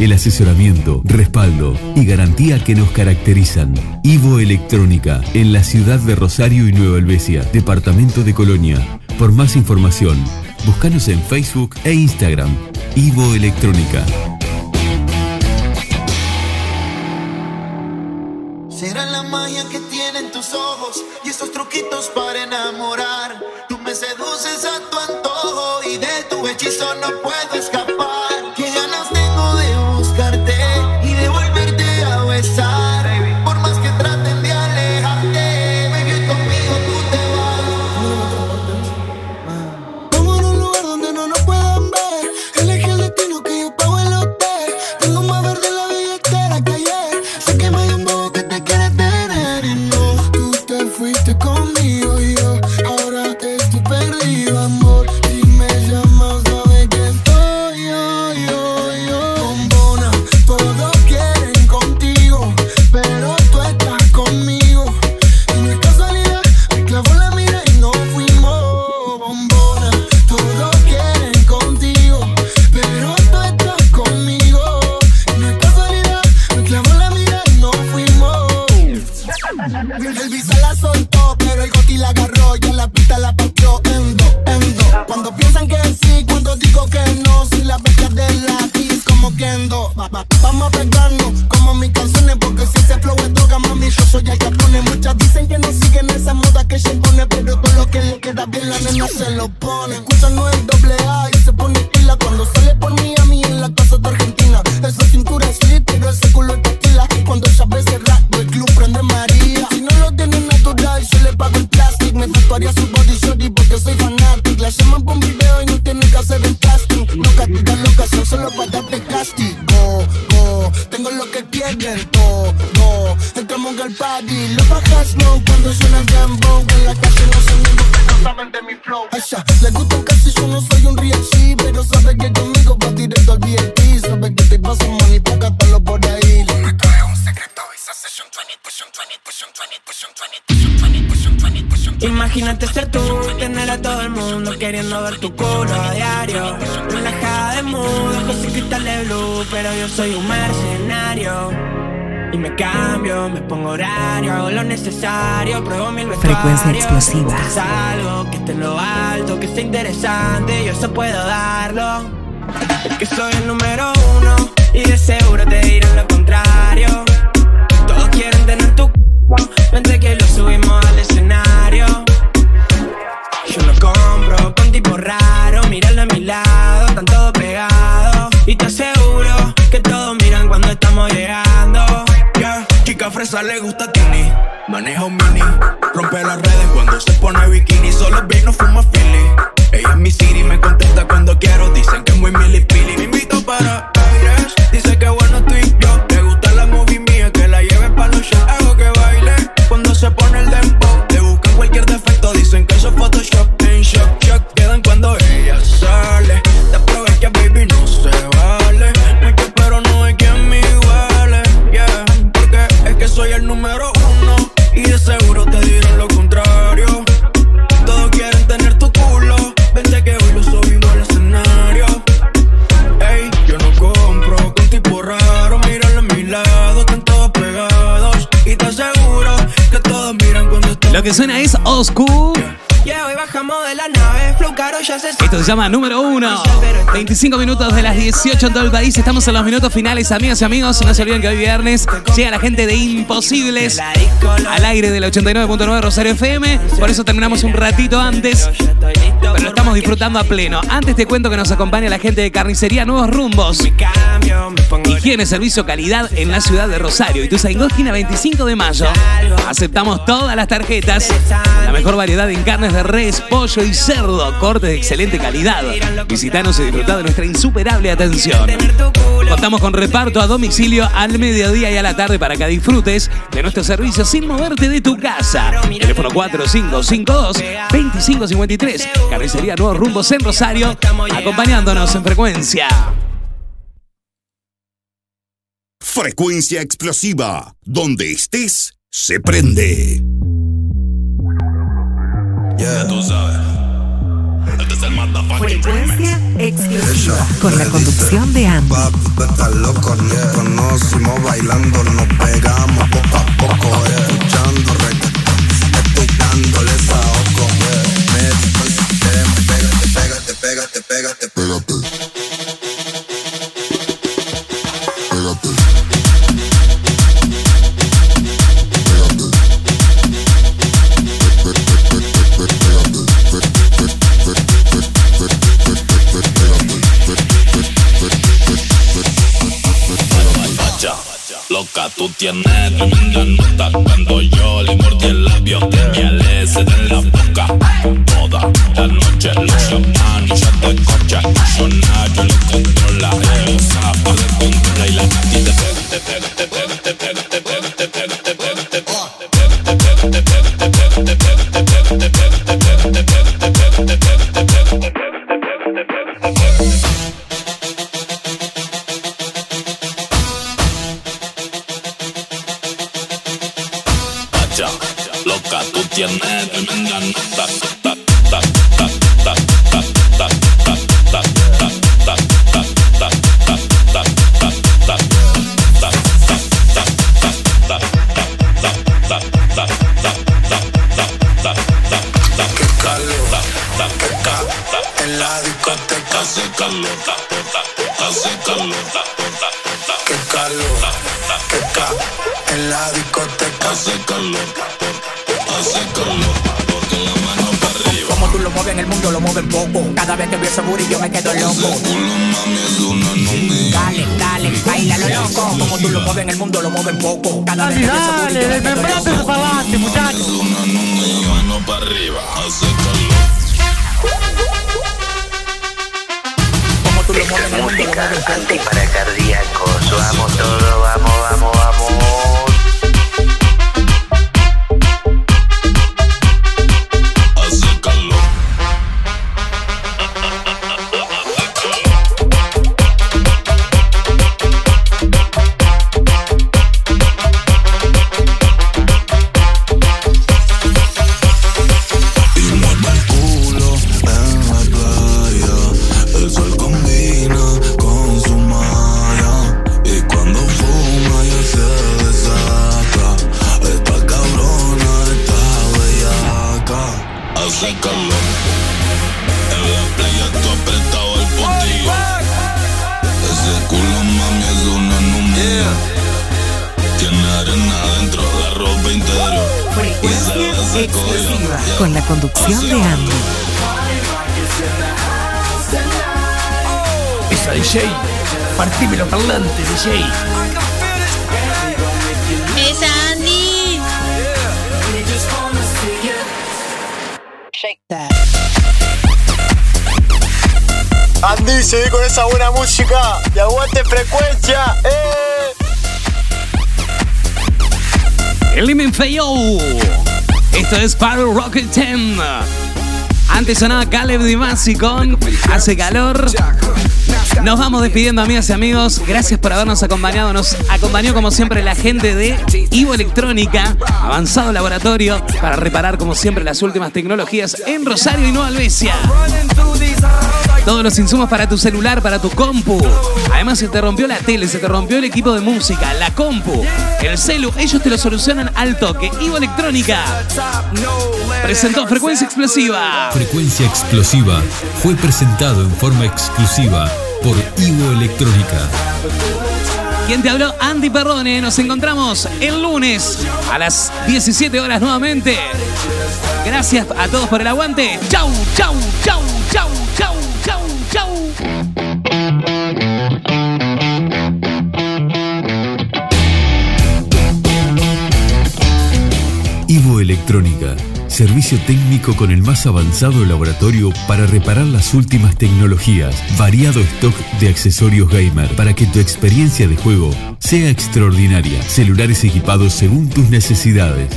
El asesoramiento, respaldo y garantía que nos caracterizan. Ivo Electrónica, en la ciudad de Rosario y Nueva Helvecia, departamento de Colonia. Por más información, búscanos en Facebook e Instagram. Ivo Electrónica. Será la magia que tienen tus ojos y esos truquitos para enamorar. Tú me seduces a tu antojo y de tu hechizo no puedo escapar. Vamos a pegarnos como mis canciones, porque si ese flow es droga, mami, yo soy el que pone. Muchas dicen que no siguen esa moda que se pone, pero todo lo que le queda bien la nena se lo pone. Escucha no es doble A y se pone pila cuando sale por mí a mí en la casa de Argentina. Esa cintura es lit, pero ese culo es tequila. Cuando ella ve ese rap, el club prende María. Si no lo tiene natural, yo le pago el plástico. Me tatuaría su body shorty porque soy fanatic. La llaman por un video y no tiene que hacer el casting. No castigan la ocasión solo para darte castigo. Go. Tengo lo que quieren todo. Entramos al party, los bajas no cuando suena el dembow. En la calle no niños que no saben de mi flow. Asha, le gusta casi yo no soy un real G, pero sabe que conmigo va directo al VIP. Sabe que te pasa money, póngatelo por ahí. Me trae un secreto, esa session 20, push on 20, push on 20, push on 20, push on 20, push on 20, push on 20. Imagínate ser tú, tener a todo el mundo queriendo ver tu culo a diario. Relajada de mood, ojos y cristales blue, pero yo soy un mercenario. Y me cambio, me pongo horario, hago lo necesario, pruebo mil vestuarios. Frecuencia explosiva. Es algo que esté en lo alto, que sea interesante, yo eso puedo darlo. Es que soy el número uno y de seguro te dirán lo contrario. Todos quieren tener tu vente que lo subimos al escenario. Yo lo compro con tipo raro, míralo a mi lado, están fresa le gusta Tini. Maneja un mini. Rompe las redes cuando se pone bikini. Solo ve y no fuma Philly. Ella es mi city, me contesta cuando quiero. Dicen que es muy milipili. Lo que suena es Oscu Yeah, hoy bajamos de la nave, Esto se llama número uno. 25 minutos de las 18 en todo el país. Estamos en los minutos finales, amigas y amigos. No se olviden que hoy viernes llega la gente de Imposibles al aire del 89.9 Rosario FM. Por eso terminamos un ratito antes. Pero lo estamos disfrutando a pleno. Antes te cuento que nos acompaña la gente de Carnicería Nuevos Rumbos. Higiene, servicio, calidad en la ciudad de Rosario. Y tu esquina 25 de mayo. Aceptamos todas las tarjetas. La mejor variedad en carnes de res, pollo y cerdo. De excelente calidad. Visitanos y disfrutad de nuestra insuperable atención. Contamos con reparto a domicilio al mediodía y a la tarde para que disfrutes de nuestro servicio sin moverte de tu casa. Teléfono 4552-2553. Carnicería Nuevos Rumbos en Rosario. Acompañándonos en frecuencia. Frecuencia explosiva. Donde estés, se prende. Ya tú sabes. Frecuencia explosiva. Con la conducción de Andy. Estás loco, nos conocimos bailando, nos pegamos poco a poco, eh. escuchando reggaetón, estoy dándole saoco, me pégate, pégate, pégate, pégate, pégate. Tú tienes. Tremenda nota Cuando yo le mordí el labio Y el S en la boca. Toda la noche los llaman y ya te cocha. Yo lo controla Él sabe de controla Y la y te pega, te pega, ese booty yo me quedo loco. Dale, dale, baila lo loco. Como tú lo mueves en el mundo, lo mueven poco. Cada vez que dale, dale, membrate de palante, muchachos. Mano para arriba, hace Esta música antiparacardíaco, yo amo todo. Música y aguante frecuencia, eh. El Feo. Esto es Power Rocket 10. Antes sonaba Caleb Dimasi con Hace calor. Nos vamos despidiendo, amigas y amigos. Gracias por habernos acompañado. Nos acompañó, como siempre, la gente de Ivo Electrónica, avanzado laboratorio, para reparar, como siempre, las últimas tecnologías en Rosario y Nueva Albesia. Todos los insumos para tu celular, para tu compu. Además, se te rompió la tele, se te rompió el equipo de música, la compu, el celu, ellos te lo solucionan al toque. Ivo Electrónica presentó Frecuencia Explosiva. Frecuencia Explosiva fue presentado en forma exclusiva por Ivo Electrónica. ¿Quién te habló? Andy Perrone. Nos encontramos el lunes a las 17 horas nuevamente. Gracias a todos por el aguante. Chau, chau, chau, chau, chau. Ivo Electrónica, servicio técnico con el más avanzado laboratorio para reparar las últimas tecnologías, variado stock de accesorios gamer para que tu experiencia de juego sea extraordinaria, celulares equipados según tus necesidades.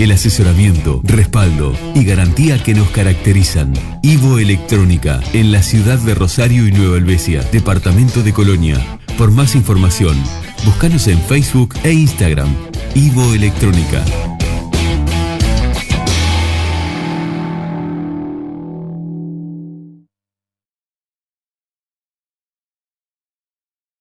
El asesoramiento, respaldo y garantía que nos caracterizan. Ivo Electrónica, en la ciudad de Rosario y Nueva Helvecia, departamento de Colonia. Por más información, búscanos en Facebook e Instagram. Ivo Electrónica.